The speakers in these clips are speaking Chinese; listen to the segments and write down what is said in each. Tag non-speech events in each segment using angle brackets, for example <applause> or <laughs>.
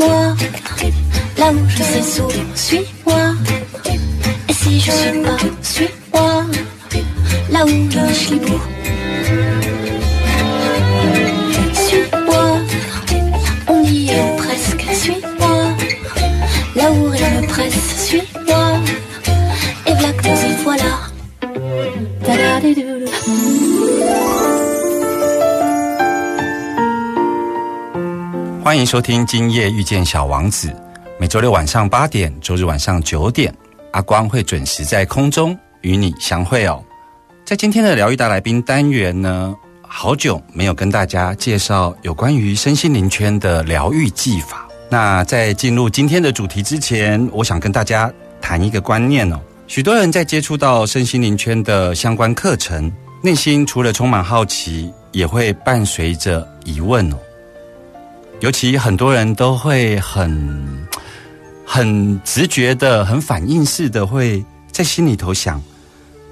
Suis-moi, là où je sais sourire, suis-moi. Et si je suis pas, suis-moi, là où je suis beau. Suis-moi, on y est presque, suis-moi. Là où rien ne presse, suis-moi. Et voilà voilà. 欢迎收听《今夜遇见小王子》，每周六晚上八点，周日晚上九点，阿光会准时在空中与你相会哦。在今天的疗愈大来宾单元呢，好久没有跟大家介绍有关于身心灵圈的疗愈技法。那在进入今天的主题之前，我想跟大家谈一个观念哦。许多人在接触到身心灵圈的相关课程，内心除了充满好奇，也会伴随着疑问哦。尤其很多人都会很很直觉的、很反应式的，会在心里头想：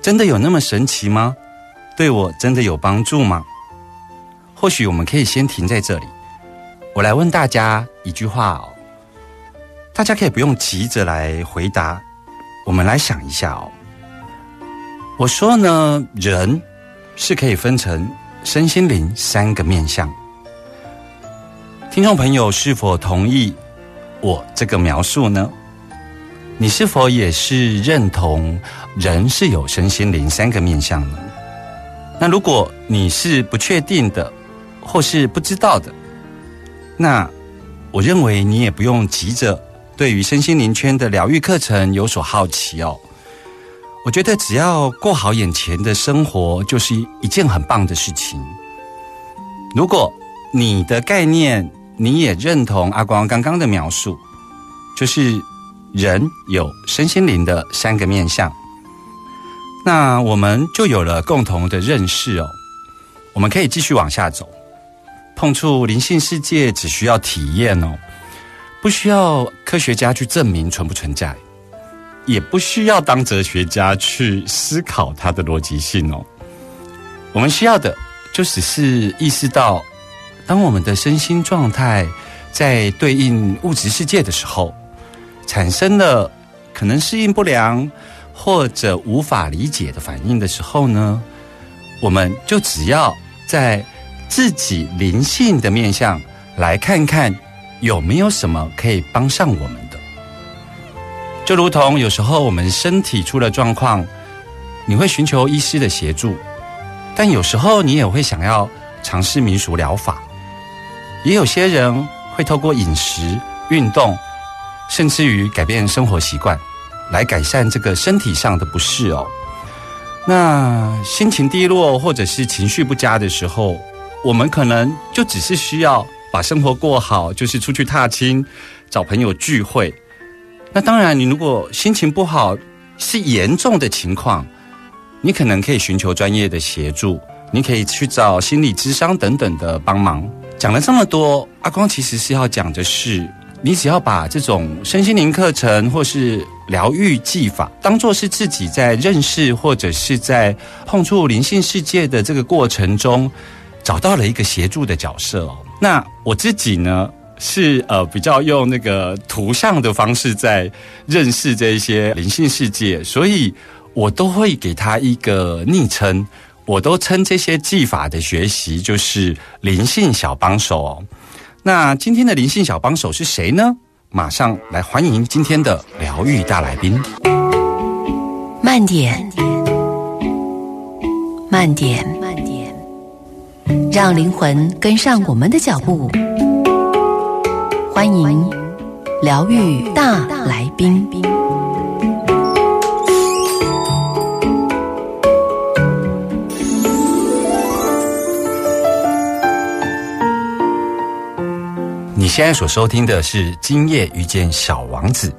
真的有那么神奇吗？对我真的有帮助吗？或许我们可以先停在这里，我来问大家一句话哦，大家可以不用急着来回答，我们来想一下哦。我说呢，人是可以分成身心灵三个面相。听众朋友是否同意我这个描述呢？你是否也是认同人是有身心灵三个面相呢？那如果你是不确定的，或是不知道的，那我认为你也不用急着对于身心灵圈的疗愈课程有所好奇哦。我觉得只要过好眼前的生活，就是一件很棒的事情。如果你的概念，你也认同阿光刚刚的描述，就是人有身心灵的三个面相，那我们就有了共同的认识哦。我们可以继续往下走，碰触灵性世界只需要体验哦，不需要科学家去证明存不存在，也不需要当哲学家去思考它的逻辑性哦。我们需要的就只是意识到。当我们的身心状态在对应物质世界的时候，产生了可能适应不良或者无法理解的反应的时候呢，我们就只要在自己灵性的面向来看看有没有什么可以帮上我们的。就如同有时候我们身体出了状况，你会寻求医师的协助，但有时候你也会想要尝试民俗疗法。也有些人会透过饮食、运动，甚至于改变生活习惯，来改善这个身体上的不适哦。那心情低落或者是情绪不佳的时候，我们可能就只是需要把生活过好，就是出去踏青、找朋友聚会。那当然，你如果心情不好是严重的情况，你可能可以寻求专业的协助，你可以去找心理咨商等等的帮忙。讲了这么多，阿光其实是要讲的是，你只要把这种身心灵课程或是疗愈技法，当做是自己在认识或者是在碰触灵性世界的这个过程中，找到了一个协助的角色哦。那我自己呢，是呃比较用那个图像的方式在认识这些灵性世界，所以我都会给他一个昵称。我都称这些技法的学习就是灵性小帮手哦。那今天的灵性小帮手是谁呢？马上来欢迎今天的疗愈大来宾。慢点，慢点，慢点，让灵魂跟上我们的脚步。欢迎疗愈大来宾。你你现在所收听的是《今夜遇见小王子》，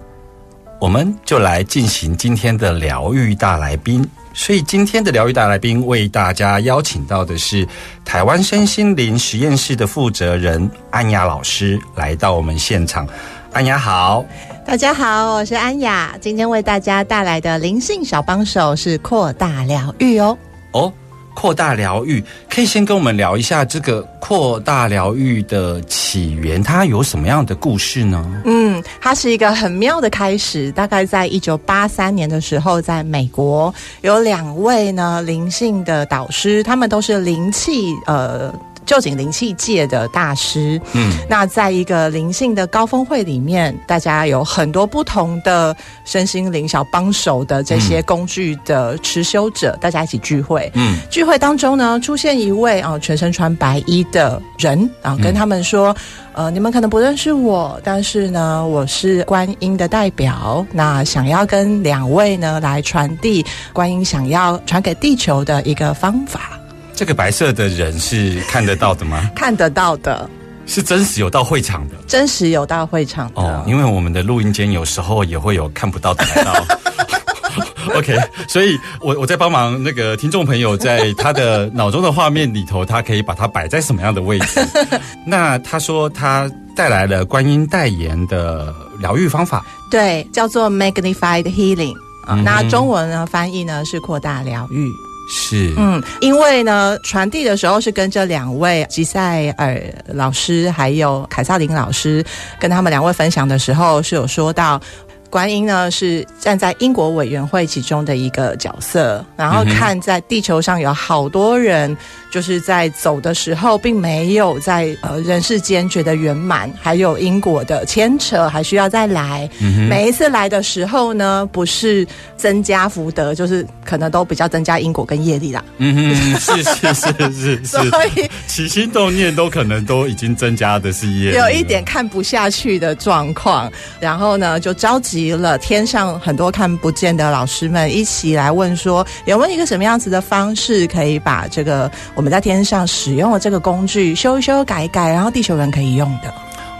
我们就来进行今天的疗愈大来宾。所以今天的疗愈大来宾为大家邀请到的是台湾身心灵实验室的负责人安雅老师来到我们现场。安雅好，大家好，我是安雅，今天为大家带来的灵性小帮手是扩大疗愈哦。哦，扩大疗愈，可以先跟我们聊一下这个扩大疗愈的起源，它有什么样的故事呢？嗯，它是一个很妙的开始。大概在一九八三年的时候，在美国有两位呢灵性的导师，他们都是灵气呃。旧景灵气界的大师，嗯，那在一个灵性的高峰会里面，大家有很多不同的身心灵小帮手的这些工具的持修者，大家一起聚会。嗯，聚会当中呢，出现一位啊、全身穿白衣的人啊，跟他们说，呃，你们可能不认识我，但是呢，我是观音的代表，那想要跟两位呢来传递观音想要传给地球的一个方法，这个白色的人是看得到的吗？<laughs> 看得到的，是真实有到会场的真实有到会场的。哦，因为我们的录音间有时候也会有看不到的来到。<laughs> OK，所以我我在帮忙那个听众朋友，在他的脑中的画面里头，他可以把它摆在什么样的位置？<laughs> 那他说他带来了观音代言的疗愈方法，对，叫做 magnified healing 那中文呢翻译呢是扩大疗愈。是嗯，因为呢传递的时候是跟这两位吉赛尔老师还有凯撒琳老师跟他们两位分享的时候是有说到。观音呢是站在英国委员会其中的一个角色，然后看在地球上有好多人，就是在走的时候，并没有在呃人世间觉得圆满，还有因果的牵扯，还需要再来。嗯每一次来的时候呢，不是增加福德，就是可能都比较增加因果跟业力啦。嗯哼，是是是是 <laughs> 所，以起心动念都可能都已经增加的是业力，有一点看不下去的状况，然后呢，就召集了天上很多看不见的老师们一起来问说，有没有一个什么样子的方式可以把这个我们在天上使用了这个工具修修、改改，然后地球人可以用的。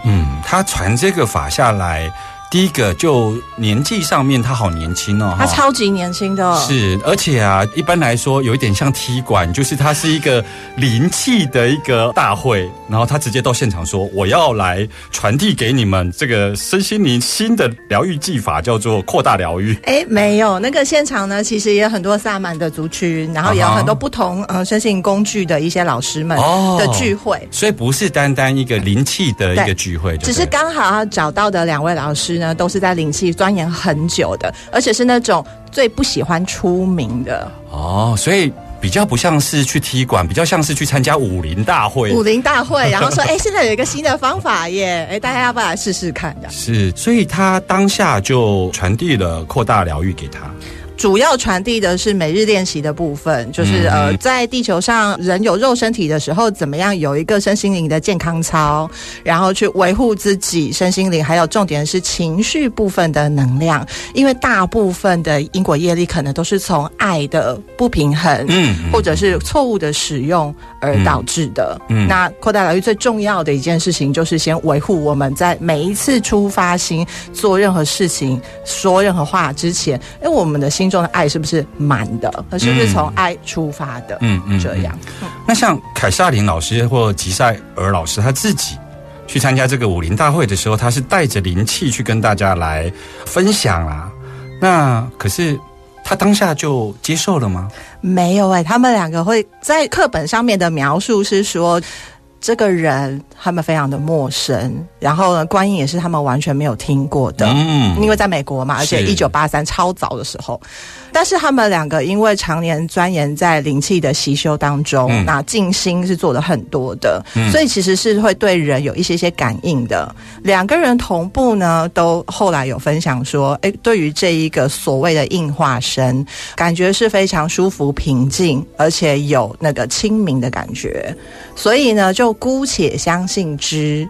嗯，他传这个法下来，第一个就年纪上面他好年轻哦，他超级年轻的，是，而且啊，一般来说有一点像踢馆，就是他是一个灵气的一个大会，然后他直接到现场说：“我要来传递给你们这个身心灵新的疗愈技法，叫做扩大疗愈。<laughs> 哎，没有，那个现场呢，其实也有很多萨满的族群，然后也有很多不同呃身心灵工具的一些老师们哦。的聚会。”所以不是单单一个灵气的一个聚会，只是刚好他找到的两位老师呢，都是在灵气钻研很久的，而且是那种最不喜欢出名的哦，所以比较不像是去踢馆，比较像是去参加武林大会。武林大会，然后说，哎，现在有一个新的方法耶，哎，大家要不要来试试看的？是，所以他当下就传递了扩大疗愈给他。主要传递的是每日练习的部分，就是、嗯呃，在地球上人有肉身体的时候，怎么样有一个身心灵的健康操，然后去维护自己身心灵，还有重点是情绪部分的能量，因为大部分的因果业力可能都是从爱的不平衡，嗯嗯或者是错误的使用而导致的。嗯嗯。那扩大疗愈最重要的一件事情，就是先维护我们在每一次出发心做任何事情、说任何话之前，哎，我们的心中的爱是不是满的？而是不是从爱出发的？嗯嗯这样。那像凯撒琳老师或吉赛尔老师他自己去参加这个武林大会的时候，他是带着灵气去跟大家来分享啊。那可是他当下就接受了吗？没有哎、他们两个会在课本上面的描述是说。这个人他们非常的陌生，然后呢，观音也是他们完全没有听过的。嗯因为在美国嘛，而且是一九八三超早的时候，但是他们两个因为常年钻研在灵气的习修当中，嗯那静心是做的很多的，嗯所以其实是会对人有一些些感应的。两个人同步呢，都后来有分享说，诶，对于这一个所谓的硬化身，感觉是非常舒服平静，而且有那个清明的感觉，所以呢，就姑且相信之。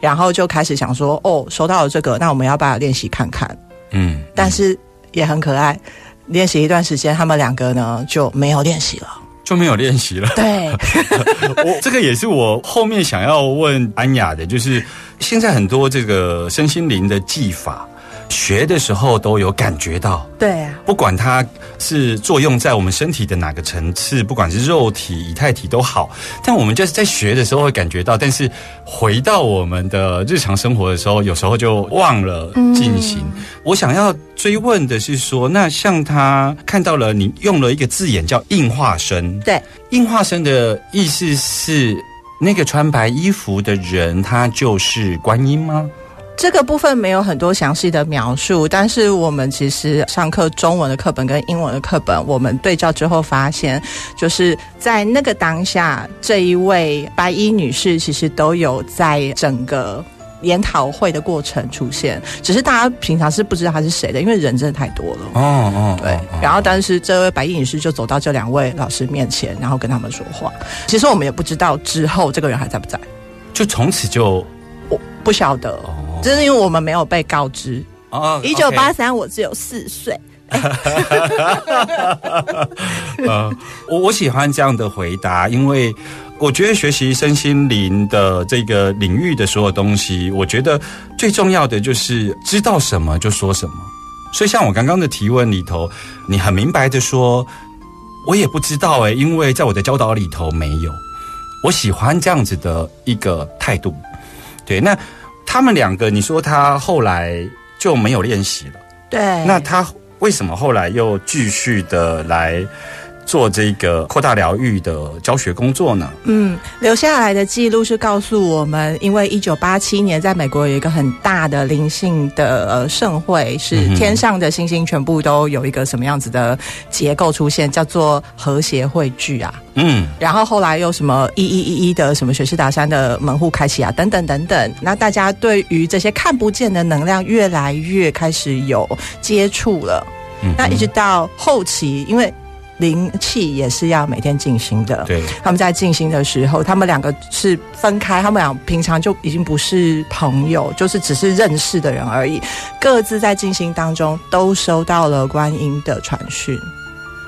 然后就开始想说，哦，收到了这个，那我们要不要练习看看？嗯，但是也很可爱。练习一段时间，他们两个呢就没有练习了。就没有练习了。对，<laughs> 我这个也是我后面想要问安雅的，就是现在很多这个身心灵的技法，学的时候都有感觉到，对啊，不管它是作用在我们身体的哪个层次，不管是肉体、以太体都好，但我们就是在学的时候会感觉到，但是回到我们的日常生活的时候，有时候就忘了进行。我想要追问的是说，那像他看到了你用了一个字眼叫硬化身，对，硬化身的意思是那个穿白衣服的人，他就是观音吗？这个部分没有很多详细的描述，但是我们其实上课中文的课本跟英文的课本，我们对照之后发现，就是在那个当下，这一位白衣女士其实都有在整个。研讨会的过程出现，只是大家平常是不知道她是谁的，因为人真的太多了。哦哦，对，然后但是这位白衣女士就走到这两位老师面前，然后跟他们说话。其实我们也不知道之后这个人还在不在，就从此就我不晓得，这是因为我们没有被告知。哦，一九八三，我只有四岁。<laughs> 呃，我我喜欢这样的回答，因为我觉得学习身心灵的这个领域的所有东西，我觉得最重要的就是知道什么就说什么。所以像我刚刚的提问里头，你很明白的说，我也不知道哎，因为在我的教导里头没有。我喜欢这样子的一个态度。对，那他们两个，你说他后来就没有练习了，对，那他。为什么后来又继续的来做这个扩大疗愈的教学工作呢？嗯，留下来的记录是告诉我们，因为一九八七年在美国有一个很大的灵性的呃盛会，是天上的星星全部都有一个什么样子的结构出现，叫做和谐汇聚啊。嗯，然后后来又什么一一一一的什么雪士达山的门户开启啊，等等等等。那大家对于这些看不见的能量越来越开始有接触了。嗯那一直到后期，因为灵气也是要每天进行的。对，他们在进行的时候，他们两个是分开，他们俩平常就已经不是朋友，就是只是认识的人而已。各自在进行当中都收到了观音的传讯，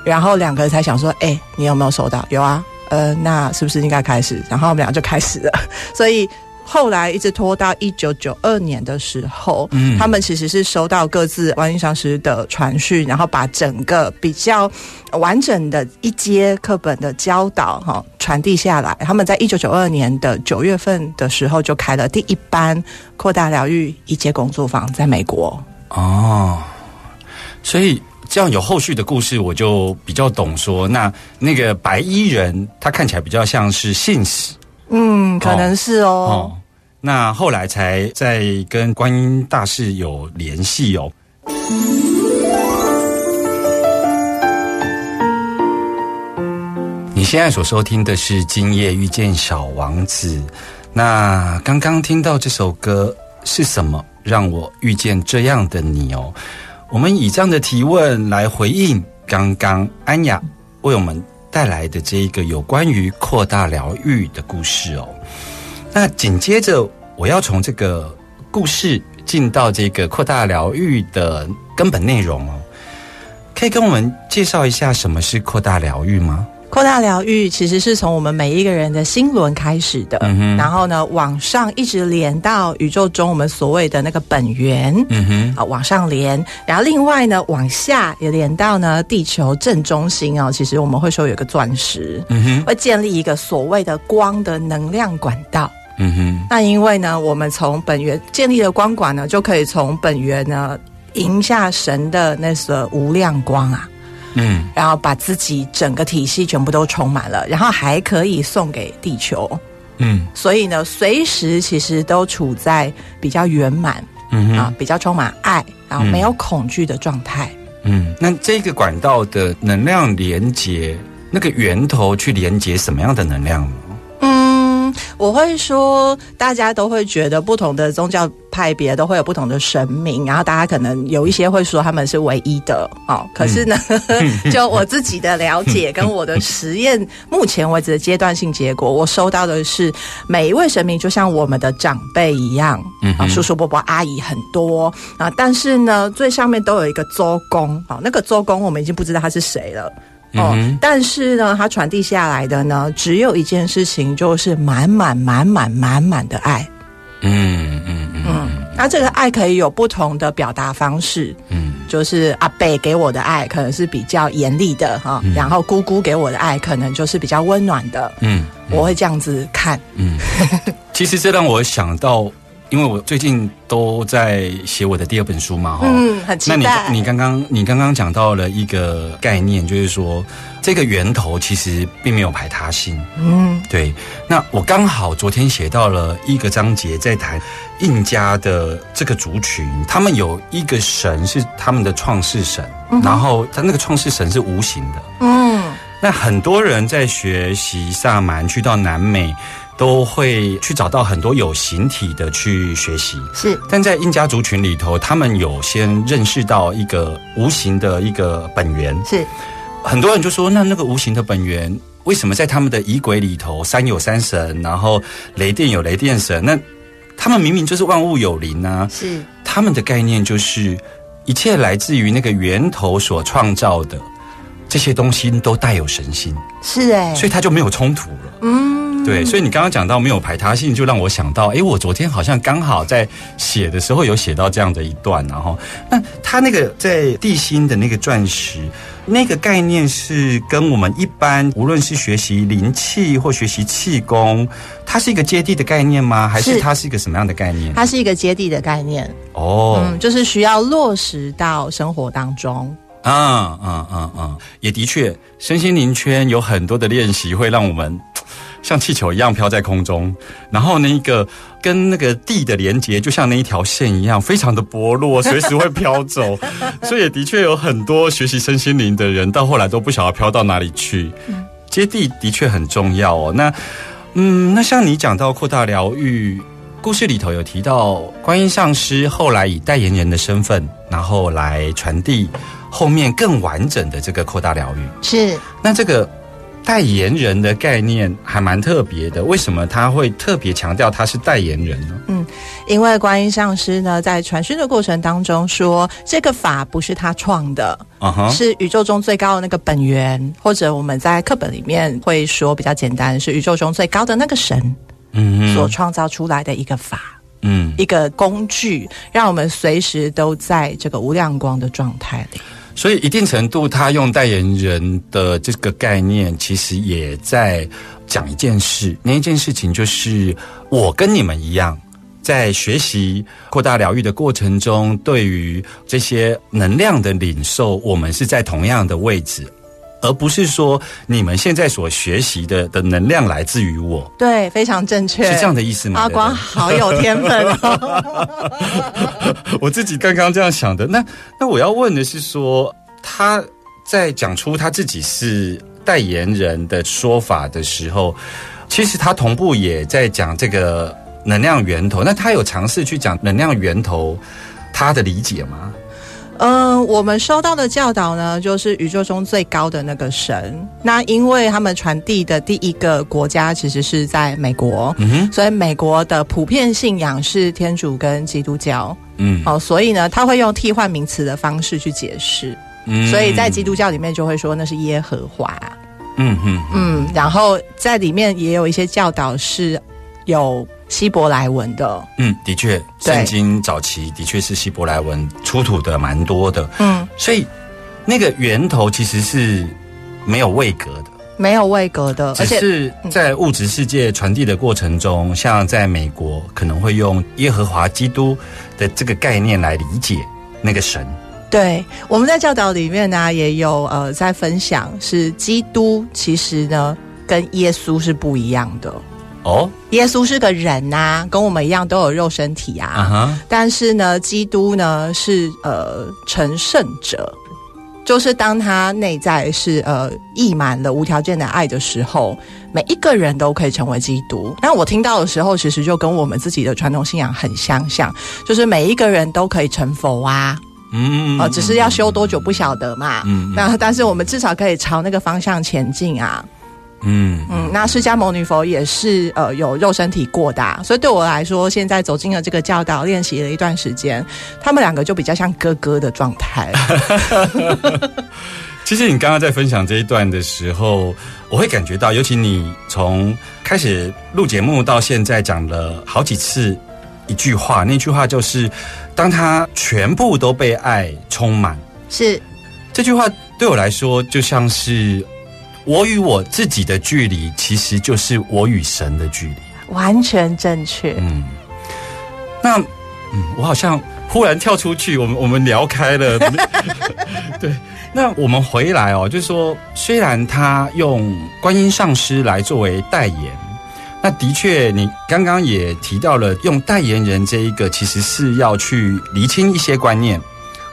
然后两个人才想说：“哎、你有没有收到？有啊，呃，那是不是应该开始？”然后我们俩就开始了。<laughs> 所以后来一直拖到一九九二年的时候，嗯他们其实是收到各自观音上师的传讯，然后把整个比较完整的一阶课本的教导哈传递下来。他们在一九九二年的九月份的时候就开了第一班扩大疗愈一阶工作坊，在美国。哦，所以这样有后续的故事，我就比较懂说，那那个白衣人他看起来比较像是信使嗯，可能是哦。哦，那后来才在跟观音大士有联系哦。你现在所收听的是《今夜遇见小王子》。那刚刚听到这首歌是什么让我遇见这样的你哦？我们以这样的提问来回应刚刚安雅为我们带来的这一个有关于扩大疗愈的故事哦。那紧接着我要从这个故事进到这个扩大疗愈的根本内容哦，可以跟我们介绍一下什么是扩大疗愈吗？扩大疗愈其实是从我们每一个人的心轮开始的，然后呢往上一直连到宇宙中我们所谓的那个本源。嗯哼，啊，往上连，然后另外呢，往下也连到呢地球正中心哦。其实我们会说有个钻石，嗯哼，会建立一个所谓的光的能量管道。嗯哼，那因为呢，我们从本源建立了光管呢，就可以从本源呢迎下神的那个无量光啊。嗯。然后把自己整个体系全部都充满了，然后还可以送给地球，嗯。所以呢，随时其实都处在比较圆满嗯哼，，啊比较充满爱，然后没有恐惧的状态。嗯，那这个管道的能量连接，那个源头去连接什么样的能量呢？嗯，我会说，大家都会觉得不同的宗教派别都会有不同的神明，然后大家可能有一些会说他们是唯一的哦。可是呢，<laughs> 就我自己的了解跟我的实验，目前为止的阶段性结果，我收到的是每一位神明就像我们的长辈一样，嗯啊，叔叔伯伯阿姨很多啊，但是呢，最上面都有一个周公，好，那个周公我们已经不知道他是谁了。哦，嗯但是呢，它传递下来的呢，只有一件事情，就是满满满满满满的爱。嗯嗯嗯嗯，那这个爱可以有不同的表达方式，嗯。就是阿贝给我的爱可能是比较严厉的哈，嗯。然后姑姑给我的爱可能就是比较温暖的，嗯。我会这样子看。嗯，<laughs> 其实这让我想到，因为我最近都在写我的第二本书嘛，哈、嗯，很期那你待。你刚刚你刚刚讲到了一个概念，就是说这个源头其实并没有排他性。嗯对，那我刚好昨天写到了一个章节，在谈印加的这个族群，他们有一个神是他们的创世神，然后他那个创世神是无形的。嗯那很多人在学习萨满，去到南美，都会去找到很多有形体的去学习。是但在印加族群里头，他们有先认识到一个无形的一个本源。是很多人就说，那那个无形的本源，为什么在他们的仪轨里头，山有山神，然后雷电有雷电神？那他们明明就是万物有灵啊！是他们的概念就是一切来自于那个源头所创造的这些东西都带有神性，是哎、所以它就没有冲突了。嗯对，所以你刚刚讲到没有排他性，就让我想到，哎，我昨天好像刚好在写的时候有写到这样的一段，然后那它那个在地心的那个钻石，那个概念是跟我们一般无论是学习灵气或学习气功，它是一个接地的概念吗？还是是它是一个什么样的概念？它是一个接地的概念，哦，嗯，就是需要落实到生活当中。啊啊啊啊！也的确，身心灵圈有很多的练习会让我们像气球一样飘在空中，然后那个跟那个地的连接，就像那一条线一样，非常的薄弱，随时会飘走。<laughs> 所以也的确有很多学习身心灵的人，到后来都不晓得飘到哪里去。接地的确很重要哦。那嗯，那像你讲到扩大疗愈。故事里头有提到，观音上师后来以代言人的身份，然后来传递后面更完整的这个扩大疗愈。是那这个代言人的概念还蛮特别的，为什么他会特别强调他是代言人呢？嗯因为观音上师呢，在传讯的过程当中说，这个法不是他创的，是宇宙中最高的那个本源，或者我们在课本里面会说比较简单，是宇宙中最高的那个神嗯所创造出来的一个法。嗯，一个工具，让我们随时都在这个无量光的状态里。所以一定程度，他用代言人的这个概念，其实也在讲一件事。那一件事情就是，我跟你们一样，在学习扩大疗愈的过程中，对于这些能量的领受，我们是在同样的位置，而不是说你们现在所学习的的能量来自于我，对，非常正确，是这样的意思吗？阿光好有天分哦。<laughs> 我自己刚刚这样想的。那那我要问的是说，他在讲出他自己是代言人的说法的时候，其实他同步也在讲这个能量源头。那他有尝试去讲能量源头他的理解吗？嗯，我们收到的教导呢，就是宇宙中最高的那个神。那因为他们传递的第一个国家其实是在美国，嗯，所以美国的普遍信仰是天主跟基督教。嗯哦，所以呢，他会用替换名词的方式去解释。嗯所以在基督教里面就会说那是耶和华。嗯嗯嗯，然后在里面也有一些教导是有希伯来文的。嗯，的确，圣经早期的确是希伯来文出土的蛮多的，嗯，所以那个源头其实是没有位格的。没有位格的，只而且是在物质世界传递的过程中，像在美国可能会用耶和华基督的这个概念来理解那个神。对，我们在教导里面呢，也有呃在分享，是基督其实呢跟耶稣是不一样的。哦，耶稣是个人呐、跟我们一样都有肉身体啊。但是呢，基督呢是呃成圣者，就是当他内在是呃溢满了无条件的爱的时候，每一个人都可以成为基督。那我听到的时候，其实就跟我们自己的传统信仰很相像，就是每一个人都可以成佛啊。嗯哦，只是要修多久不晓得嘛。嗯嗯那但是我们至少可以朝那个方向前进啊。嗯嗯，那释迦牟尼佛也是呃有肉身体过的啊、所以对我来说，现在走进了这个教导，练习了一段时间，他们两个就比较像哥哥的状态。其 <laughs> 其实你刚刚在分享这一段的时候，我会感觉到，尤其你从开始录节目到现在讲了好几次一句话，那句话就是：当他全部都被爱充满。是这句话对我来说，就像是我与我自己的距离，其实就是我与神的距离。完全正确。嗯，那嗯，我好像忽然跳出去，我们我们聊开了。<laughs> 对，那我们回来哦，就是说，虽然他用观音上师来作为代言，那的确，你刚刚也提到了，用代言人这一个，其实是要去厘清一些观念。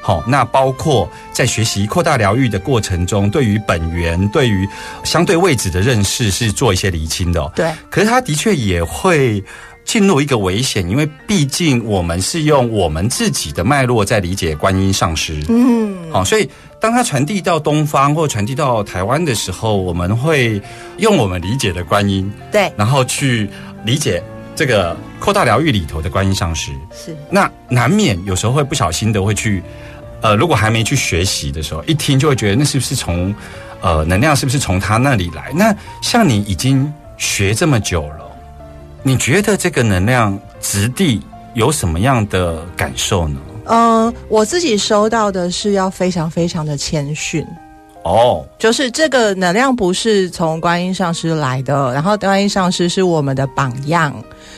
好，那包括在学习扩大疗愈的过程中，对于本源、对于相对位置的认识是做一些厘清的、哦。对，可是他的确也会进入一个危险，因为毕竟我们是用我们自己的脉络在理解观音上师。嗯，好、所以当他传递到东方或传递到台湾的时候，我们会用我们理解的观音，对，然后去理解这个扩大疗愈里头的观音上师。是那难免有时候会不小心的会去，呃，如果还没去学习的时候，一听就会觉得那是不是从，呃，能量是不是从他那里来？那像你已经学这么久了，你觉得这个能量质地有什么样的感受呢？嗯，我自己收到的是要非常非常的谦逊。哦，就是这个能量不是从观音上师来的，然后观音上师是我们的榜样，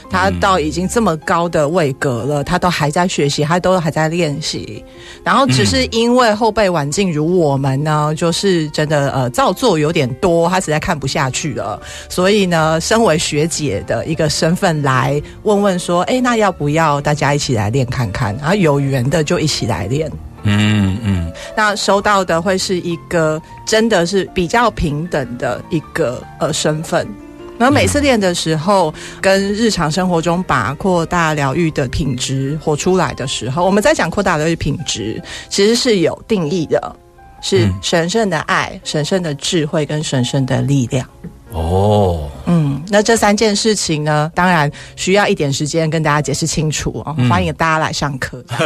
他到已经这么高的位格了，他都还在学习，他都还在练习，然后只是因为后辈晚进如我们呢，就是真的呃造作有点多，他实在看不下去了，所以呢，身为学姐的一个身份来问问说，哎，那要不要大家一起来练看看？然后有缘的就一起来练。嗯嗯，那收到的会是一个真的是比较平等的一个呃身份。然后每次练的时候，跟日常生活中把扩大疗愈的品质活出来的时候，我们在讲扩大疗愈品质，其实是有定义的，是嗯神圣的爱、神圣的智慧跟神圣的力量。哦，嗯，那这三件事情呢，当然需要一点时间跟大家解释清楚哦。欢迎大家来上课。<laughs>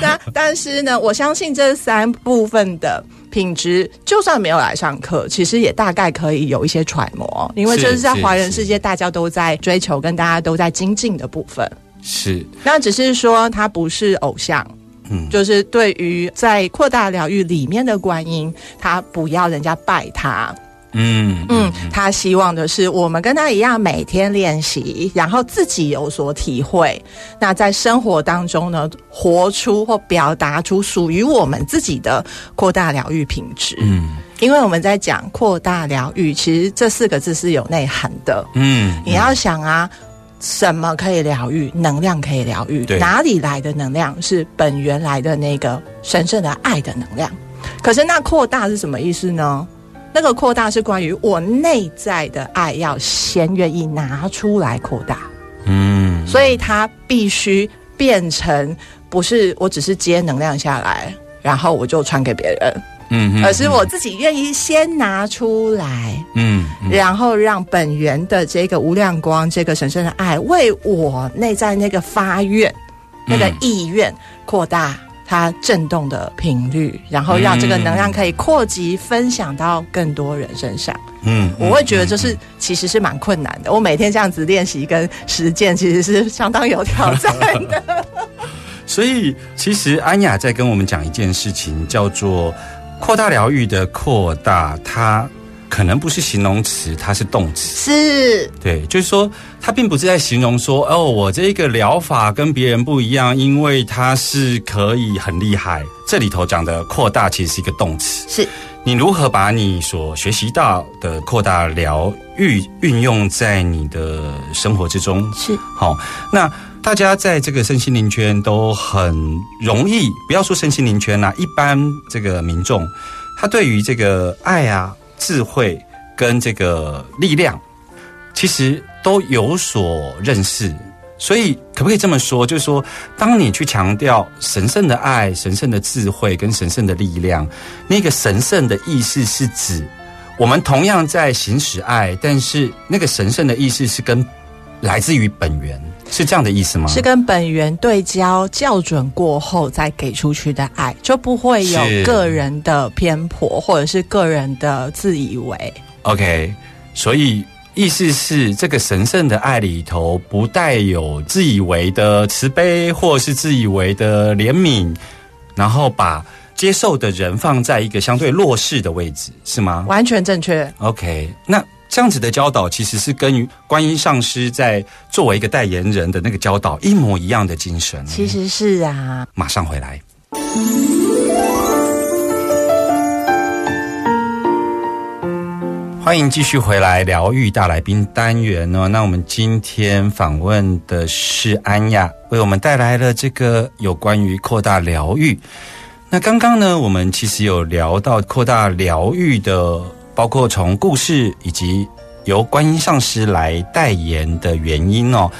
那但是呢，我相信这三部分的品质，就算没有来上课，其实也大概可以有一些揣摩，因为是这是在是华人世界大家都在追求跟大家都在精进的部分。是，那只是说他不是偶像。嗯就是对于在扩大疗愈里面的观音，他不要人家拜他，嗯嗯，他希望的是我们跟他一样每天练习，然后自己有所体会。那在生活当中呢，活出或表达出属于我们自己的扩大疗愈品质。嗯因为我们在讲扩大疗愈，其实这四个字是有内涵的。嗯，你要想啊。什么可以疗愈？能量可以疗愈对。哪里来的能量？是本源来的那个神圣的爱的能量。可是那扩大是什么意思呢？那个扩大是关于我内在的爱要先愿意拿出来扩大，嗯。所以它必须变成不是我只是接能量下来，然后我就传给别人，嗯而是我自己愿意先拿出来，嗯嗯。然后让本源的这个无量光、这个神圣的爱，为我内在那个发愿、那个意愿扩大它震动的频率，然后让这个能量可以扩及分享到更多人身上。嗯我会觉得这是其实是蛮困难的。我每天这样子练习跟实践，其实是相当有挑战的。<laughs> 所以，其实安雅在跟我们讲一件事情，叫做扩大疗愈的扩大，它可能不是形容词，它是动词。是，对，就是说，它并不是在形容说，哦，我这个疗法跟别人不一样，因为它是可以很厉害。这里头讲的扩大其实是一个动词，是你如何把你所学习到的扩大疗愈运用在你的生活之中？是，好，那大家在这个身心灵圈都很容易，不要说身心灵圈啦、一般这个民众，他对于这个爱啊、智慧跟这个力量，其实都有所认识。所以，可不可以这么说？就是说，当你去强调神圣的爱、神圣的智慧跟神圣的力量，那个神圣的意思是指我们同样在行使爱，但是那个神圣的意思是跟来自于本源。是这样的意思吗？是跟本源对焦校准过后再给出去的爱，就不会有是个人的偏颇或者是个人的自以为。OK，所以意思是这个神圣的爱里头不带有自以为的慈悲，或是自以为的怜悯，然后把接受的人放在一个相对弱势的位置，是吗完全正确。？OK，那这样子的教导其实是跟观音上师在作为一个代言人的那个教导一模一样的精神。其实是啊，马上回来。欢迎继续回来疗愈大来宾单元哦。那我们今天访问的是安雅，为我们带来了这个有关于扩大疗愈。那刚刚呢，我们其实有聊到扩大疗愈的，包括从故事以及由观音上师来代言的原因哦。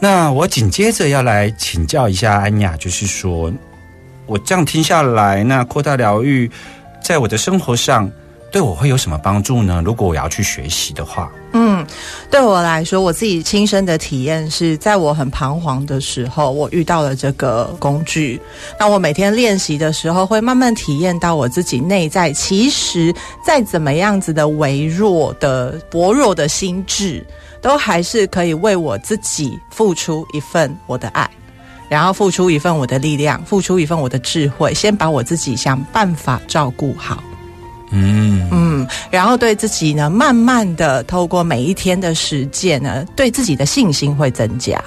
那我紧接着要来请教一下安雅，就是说，我这样听下来，那扩大疗愈在我的生活上对我会有什么帮助呢？如果我要去学习的话，嗯，对我来说，我自己亲身的体验是在我很彷徨的时候，我遇到了这个工具。那我每天练习的时候，会慢慢体验到我自己内在，其实再怎么样子的微弱的薄弱的心智，都还是可以为我自己付出一份我的爱。然后付出一份我的力量，付出一份我的智慧，先把我自己想办法照顾好。嗯嗯，然后对自己呢，慢慢的透过每一天的实践呢，对自己的信心会增加。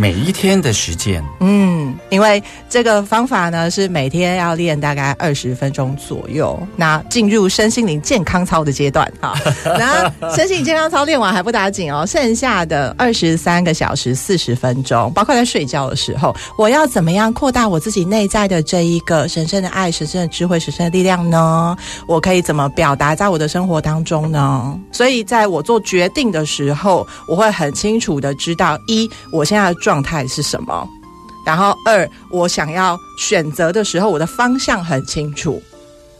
每一天的实践，嗯，因为这个方法呢是每天要练大概二十分钟左右，那进入身心灵健康操的阶段啊。<laughs> 那身心灵健康操练完还不打紧哦，剩下的二十三个小时四十分钟，包括在睡觉的时候，我要怎么样扩大我自己内在的这一个神圣的爱、神圣的智慧、神圣的力量呢？我可以怎么表达在我的生活当中呢？所以在我做决定的时候，我会很清楚的知道一我现在的状状态是什么，然后二我想要选择的时候，我的方向很清楚。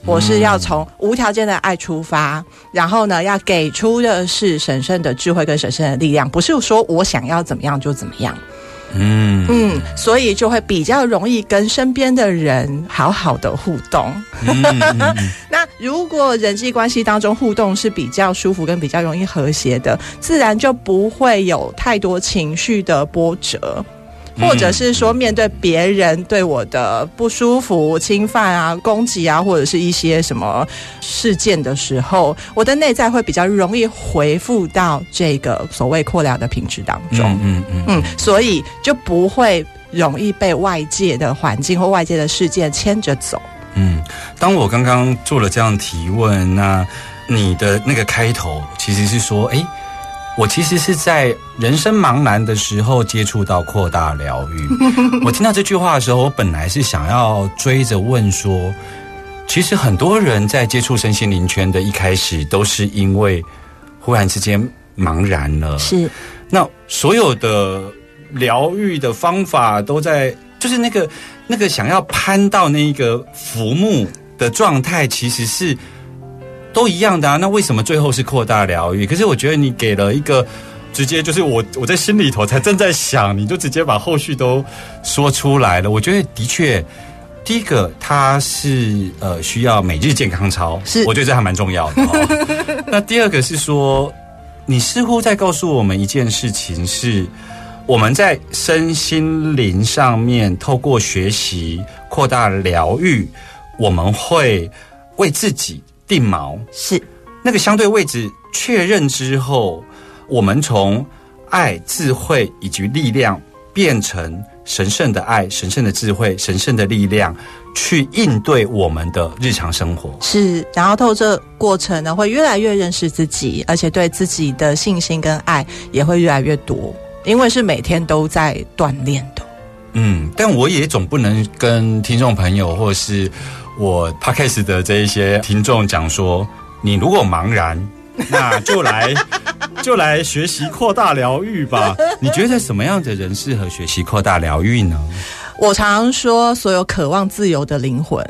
我是要从无条件的爱出发，然后呢，要给出的是神圣的智慧跟神圣的力量，不是说我想要怎么样就怎么样。嗯嗯，所以就会比较容易跟身边的人好好的互动。嗯嗯嗯 <laughs> 那如果人际关系当中互动是比较舒服跟比较容易和谐的，自然就不会有太多情绪的波折。或者是说，面对别人对我的不舒服、侵犯啊、攻击啊，或者是一些什么事件的时候，我的内在会比较容易回复到这个所谓扩疗的品质当中。嗯嗯嗯，所以就不会容易被外界的环境或外界的事件牵着走。嗯。当我刚刚做了这样提问，那你的那个开头其实是说，哎。我其实是在人生茫然的时候接触到扩大疗愈。<laughs> 我听到这句话的时候，我本来是想要追着问说，其实很多人在接触身心灵圈的一开始，都是因为忽然之间茫然了。是，那所有的疗愈的方法都在，就是那个那个想要攀到那个浮木的状态，其实是都一样的啊。那为什么最后是扩大疗愈？可是我觉得你给了一个直接，就是我我在心里头才正在想，你就直接把后续都说出来了。我觉得的确。第一个，它是呃需要每日健康操，是我觉得这还蛮重要的、哦。那第二个是说，你似乎在告诉我们一件事情是，我们在身心灵上面透过学习扩大疗愈，我们会为自己定锚，是那个相对位置确认之后，我们从爱、智慧以及力量变成神圣的爱、神圣的智慧、神圣的力量，去应对我们的日常生活。是，然后透这过程呢，会越来越认识自己，而且对自己的信心跟爱也会越来越多，因为是每天都在锻炼的。嗯，但我也总不能跟听众朋友或是我 podcast 的这一些听众讲说，你如果茫然，<laughs> 那就来就来学习扩大疗愈吧。<laughs> 你觉得什么样的人适合学习扩大疗愈呢？我常常说，所有渴望自由的灵魂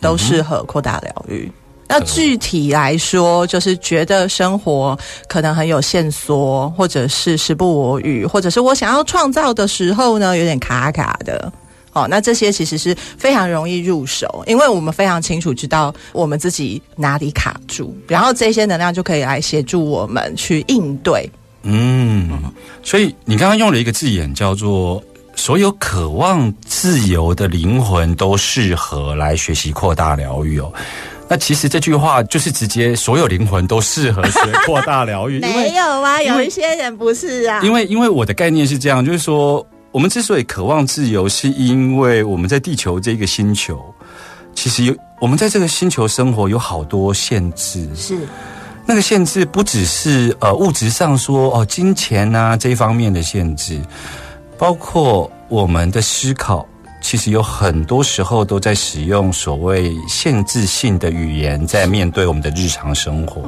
都适合扩大疗愈。那具体来说，就是觉得生活可能很有线索，或者是时不我与，或者是我想要创造的时候呢，有点卡卡的。哦，那这些其实是非常容易入手，因为我们非常清楚知道我们自己哪里卡住，然后这些能量就可以来协助我们去应对。嗯，所以你刚刚用了一个字眼叫做“所有渴望自由的灵魂都适合来学习扩大疗愈”哦。那其实这句话就是直接所有灵魂都适合学扩大疗愈，<laughs> 没有啊，有一些人不是啊，因为因为我的概念是这样，就是说我们之所以渴望自由，是因为我们在地球这个星球，其实有我们在这个星球生活有好多限制，是。那个限制不只是呃物质上说哦金钱啊这一方面的限制，包括我们的思考，其实有很多时候都在使用所谓限制性的语言，在面对我们的日常生活。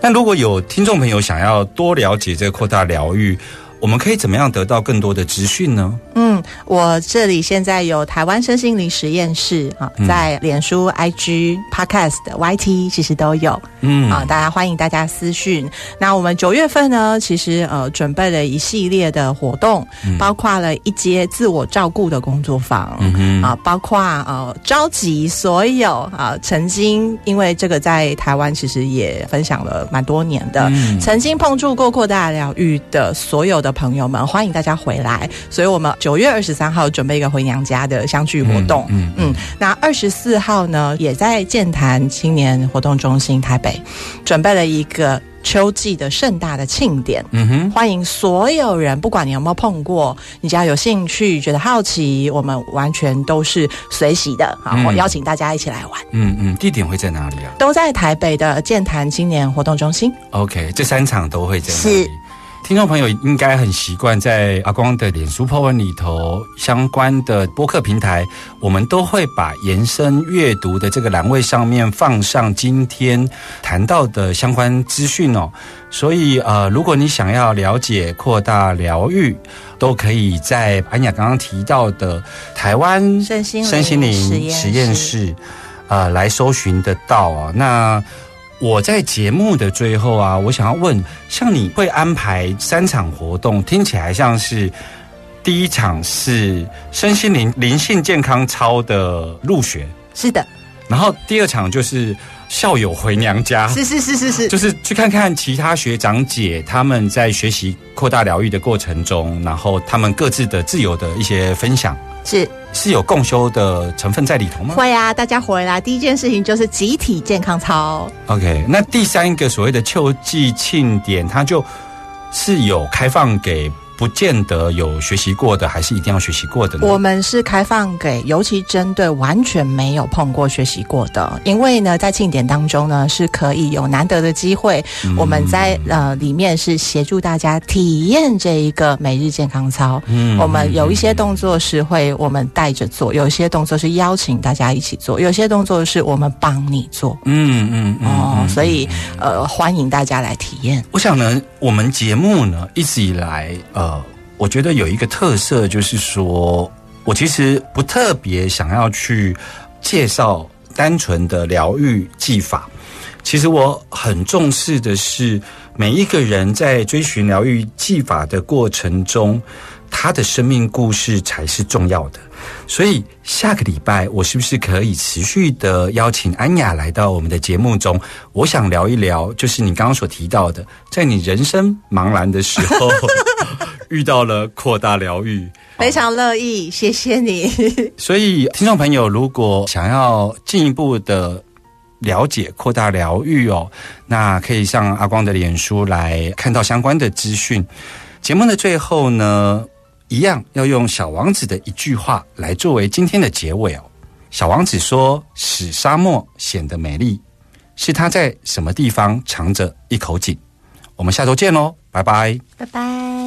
那如果有听众朋友想要多了解这个扩大疗愈，我们可以怎么样得到更多的资讯呢？嗯，我这里现在有台湾身心灵实验室啊，在脸书、IG、Podcast、YT 其实都有。嗯啊，大家欢迎大家私讯。那我们九月份呢，其实呃准备了一系列的活动，包括了一节自我照顾的工作坊，嗯啊，包括呃召集所有啊曾经因为这个在台湾其实也分享了蛮多年的，嗯曾经碰触过扩大疗愈的所有的朋友们，欢迎大家回来。所以我们九月二十三号准备一个回娘家的相聚活动，嗯嗯，那二十四号呢，也在健谈青年活动中心台北准备了一个秋季的盛大的庆典。嗯哼，欢迎所有人，不管你有没有碰过，你只要有兴趣、觉得好奇，我们完全都是随喜的。好，嗯我邀请大家一起来玩，嗯嗯，地点会在哪里啊都在台北的健谈青年活动中心。？OK，这三场都会在。听众朋友应该很习惯在阿光的脸书 po 文里头相关的播客平台，我们都会把延伸阅读的这个栏位上面放上今天谈到的相关资讯哦。所以呃，如果你想要了解扩大疗愈，都可以在安雅刚刚提到的台湾身心灵身心灵实验室啊，呃，来搜寻得到啊。那我在节目的最后啊，我想要问，像你会安排三场活动，听起来像是第一场是身心灵灵性健康操的入学，是的，然后第二场就是校友回娘家，是是是是是，就是去看看其他学长姐他们在学习扩大疗愈的过程中，然后他们各自的自由的一些分享，是是有共修的成分在里头吗会啊！大家回来第一件事情就是集体健康操。？OK，那第三个所谓的秋季庆典，它就是有开放给不见得有学习过的，还是一定要学习过的呢？我们是开放给，尤其针对完全没有碰过、学习过的，因为呢，在庆典当中呢，是可以有难得的机会，我们在呃里面是协助大家体验这一个每日健康操。嗯我们有一些动作是会我们带着做，有一些动作是邀请大家一起做，有些动作是我们帮你做。嗯嗯嗯哦，所以呃，欢迎大家来体验。我想呢，我们节目呢一直以来，呃，我觉得有一个特色，就是说我其实不特别想要去介绍单纯的疗愈技法。其实我很重视的是每一个人在追寻疗愈技法的过程中，他的生命故事才是重要的。所以下个礼拜我是不是可以持续的邀请安雅来到我们的节目中？我想聊一聊，就是你刚刚所提到的，在你人生茫然的时候，<laughs> 遇到了扩大疗愈。非常乐意，谢谢你。<laughs> 所以，听众朋友，如果想要进一步的了解扩大疗愈哦，那可以上阿光的脸书来看到相关的资讯。节目的最后呢，一样要用小王子的一句话来作为今天的结尾哦。小王子说：“使沙漠显得美丽，是他在什么地方藏着一口井。”我们下周见喽，拜拜。拜拜。